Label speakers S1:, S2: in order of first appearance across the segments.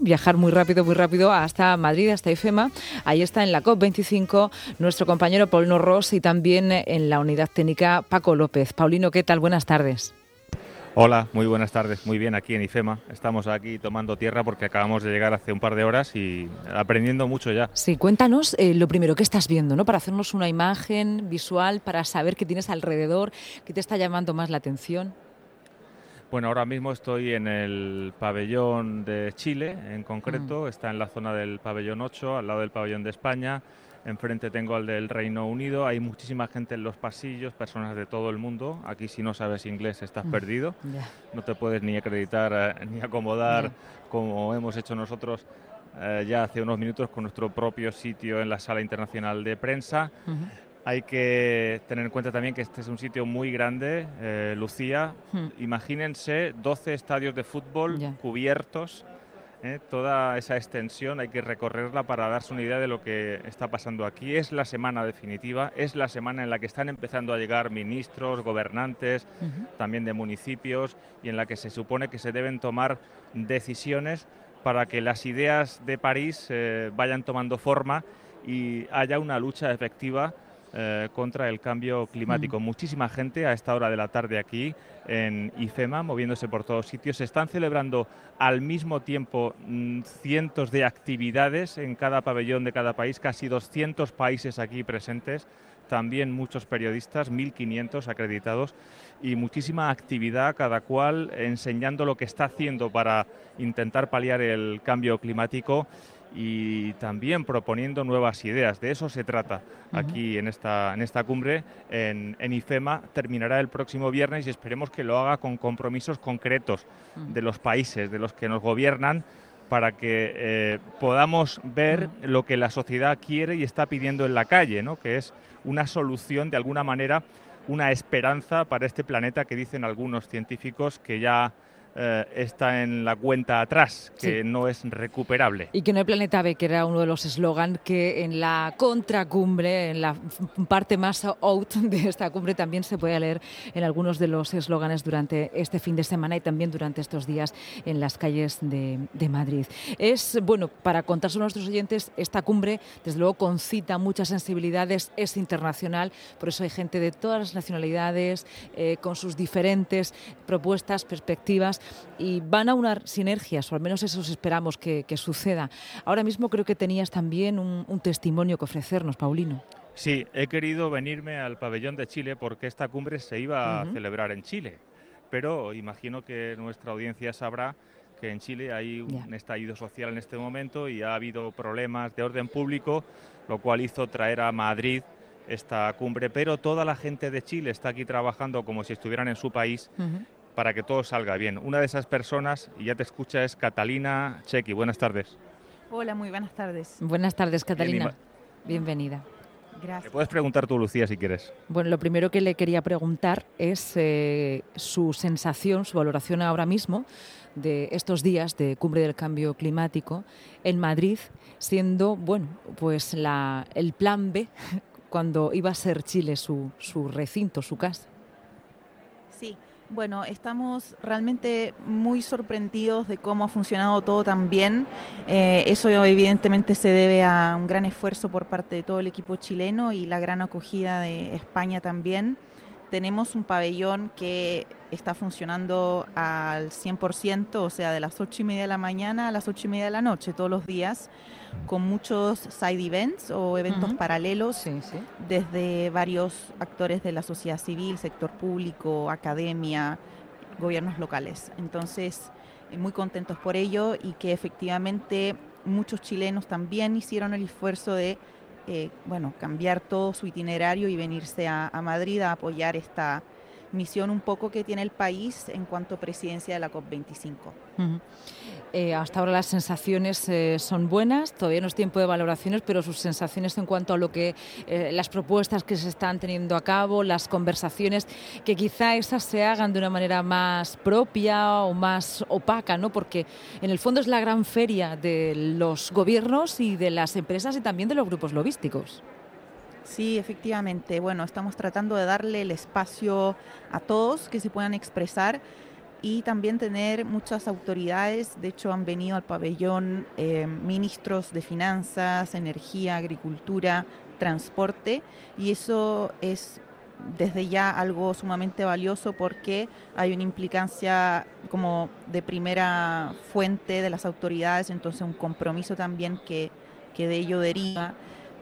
S1: viajar muy rápido, muy rápido hasta Madrid, hasta IFEMA. Ahí está en la COP25 nuestro compañero Paulino Ross y también en la unidad técnica Paco López. Paulino, ¿qué tal? Buenas tardes.
S2: Hola, muy buenas tardes. Muy bien aquí en IFEMA. Estamos aquí tomando tierra porque acabamos de llegar hace un par de horas y aprendiendo mucho ya.
S1: Sí, cuéntanos eh, lo primero que estás viendo, ¿no? Para hacernos una imagen visual, para saber qué tienes alrededor, qué te está llamando más la atención.
S2: Bueno, ahora mismo estoy en el pabellón de Chile, en concreto, mm. está en la zona del pabellón 8, al lado del pabellón de España. Enfrente tengo al del Reino Unido. Hay muchísima gente en los pasillos, personas de todo el mundo. Aquí si no sabes inglés estás mm. perdido. No te puedes ni acreditar eh, ni acomodar como hemos hecho nosotros eh, ya hace unos minutos con nuestro propio sitio en la Sala Internacional de Prensa. Hay que tener en cuenta también que este es un sitio muy grande, eh, Lucía. Hmm. Imagínense 12 estadios de fútbol cubiertos. Eh, toda esa extensión hay que recorrerla para darse una idea de lo que está pasando aquí. Es la semana definitiva, es la semana en la que están empezando a llegar ministros, gobernantes, también de municipios, y en la que se supone que se deben tomar decisiones para que las ideas de París eh, vayan tomando forma y haya una lucha efectiva eh, contra el cambio climático. Mm. Muchísima gente a esta hora de la tarde aquí en IFEMA, moviéndose por todos sitios. Se están celebrando al mismo tiempo mm, cientos de actividades en cada pabellón de cada país, casi 200 países aquí presentes, también muchos periodistas, 1.500 acreditados y muchísima actividad, cada cual enseñando lo que está haciendo para intentar paliar el cambio climático y también proponiendo nuevas ideas. De eso se trata aquí en esta, en esta cumbre en, IFEMA. Terminará el próximo viernes y esperemos que lo haga con compromisos concretos de los países, de los que nos gobiernan, para que eh, podamos ver lo que la sociedad quiere y está pidiendo en la calle, ¿no? que es una solución, de alguna manera, una esperanza para este planeta que dicen algunos científicos que ya eh, está en la cuenta atrás, que no es recuperable.
S1: Y que no hay planeta B, que era uno de los eslogans que en la contracumbre, en la parte más out de esta cumbre, también se puede leer en algunos de los eslóganes durante este fin de semana y también durante estos días en las calles de, Madrid. Es, bueno, para contarse a nuestros oyentes, esta cumbre, desde luego, concita muchas sensibilidades, es internacional, por eso hay gente de todas las nacionalidades, eh, con sus diferentes propuestas, perspectivas y van a unar sinergias, o al menos eso esperamos que, suceda. Ahora mismo creo que tenías también un, testimonio que ofrecernos, Paulino.
S2: Sí, he querido venirme al pabellón de Chile porque esta cumbre se iba a celebrar en Chile, pero imagino que nuestra audiencia sabrá que en Chile hay un estallido social en este momento y ha habido problemas de orden público, lo cual hizo traer a Madrid esta cumbre, pero toda la gente de Chile está aquí trabajando como si estuvieran en su país para que todo salga bien. Una de esas personas, y ya te escucha, es Catalina Chequi. Buenas tardes.
S3: Hola, muy buenas tardes.
S1: Buenas tardes, Catalina. Bienvenida.
S2: Gracias. Te puedes preguntar tú, Lucía, si quieres.
S1: Bueno, lo primero que le quería preguntar es eh, su sensación, su valoración ahora mismo de estos días de cumbre del cambio climático en Madrid, siendo, bueno, pues la, el plan B cuando iba a ser Chile su, su recinto, su casa.
S3: Sí, bueno, estamos realmente muy sorprendidos de cómo ha funcionado todo tan bien. Eh, eso evidentemente se debe a un gran esfuerzo por parte de todo el equipo chileno y la gran acogida de España también. Tenemos un pabellón que está funcionando al 100%, o sea, de las 8 y media de la mañana a las 8 y media de la noche, todos los días con muchos side events o eventos paralelos desde varios actores de la sociedad civil, sector público, academia, gobiernos locales. Entonces, eh, muy contentos por ello y que efectivamente muchos chilenos también hicieron el esfuerzo de eh, bueno, cambiar todo su itinerario y venirse a, Madrid a apoyar esta misión un poco que tiene el país en cuanto a presidencia de la COP25.
S1: Eh, hasta ahora las sensaciones eh, son buenas, todavía no es tiempo de valoraciones, pero sus sensaciones en cuanto a lo que eh, las propuestas que se están teniendo a cabo, las conversaciones, que quizá esas se hagan de una manera más propia o más opaca, ¿no? Porque en el fondo es la gran feria de los gobiernos y de las empresas y también de los grupos logísticos.
S3: Sí, efectivamente. Bueno, estamos tratando de darle el espacio a todos que se puedan expresar y también tener muchas autoridades, de hecho han venido al pabellón eh, ministros de finanzas, energía, agricultura, transporte, y eso es desde ya algo sumamente valioso porque hay una implicancia como de primera fuente de las autoridades, entonces un compromiso también que, que de ello deriva,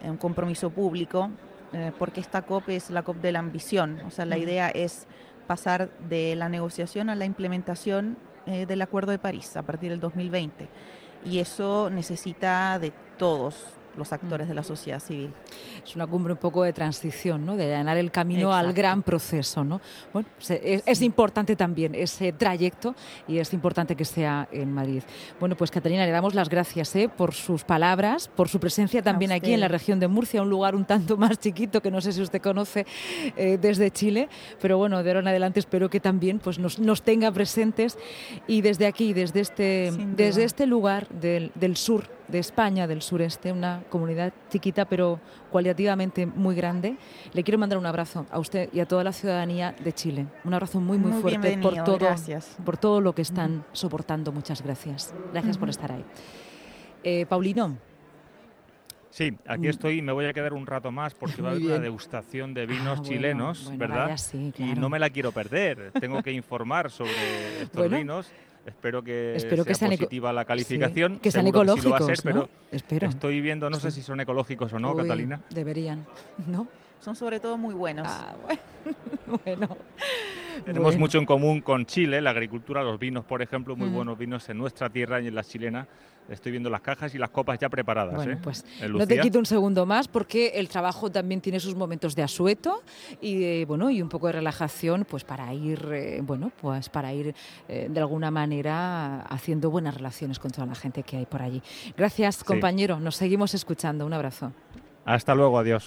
S3: un compromiso público, eh, porque esta COP es la COP de la ambición, o sea, la idea es pasar de la negociación a la implementación eh, del Acuerdo de París a partir del 2020. Y eso necesita de todos, los actores de la sociedad civil.
S1: Es una cumbre un poco de transición, ¿no? de allanar el camino al gran proceso. ¿no? Bueno, es, importante también ese trayecto y es importante que sea en Madrid. Bueno, pues Catalina, le damos las gracias ¿eh? por sus palabras, por su presencia también aquí en la región de Murcia, un lugar un tanto más chiquito que no sé si usted conoce eh, desde Chile, pero bueno, de ahora en adelante espero que también pues, nos, nos tenga presentes y desde aquí, desde este, desde este lugar del, del sur de España, del sureste, una comunidad chiquita pero cualitativamente muy grande. Le quiero mandar un abrazo a usted y a toda la ciudadanía de Chile. Un abrazo muy, muy, fuerte por todo, por todo lo que están soportando. Muchas gracias. Gracias por estar ahí. Eh, Paulino.
S2: Sí, aquí mm. estoy y me voy a quedar un rato más porque va a haber una degustación de vinos ah, chilenos, ¿verdad? Y no me la quiero perder. Tengo que informar sobre estos vinos. Espero que Espero sea positiva la calificación.
S1: que sean ecológicos,
S2: pero Espero. estoy viendo, no sé si son ecológicos o no, Catalina.
S1: Deberían, ¿no?
S3: Son sobre todo muy buenos.
S1: Ah, bueno.
S2: Tenemos mucho en común con Chile, la agricultura, los vinos, por ejemplo, muy buenos vinos en nuestra tierra y en la chilena. Estoy viendo las cajas y las copas ya preparadas.
S1: Bueno,
S2: ¿eh?
S1: pues no te quito un segundo más porque el trabajo también tiene sus momentos de asueto y bueno y un poco de relajación, pues para ir eh, bueno pues para ir eh, de alguna manera haciendo buenas relaciones con toda la gente que hay por allí. Gracias compañero, nos seguimos escuchando. Un abrazo.
S2: Hasta luego, adiós.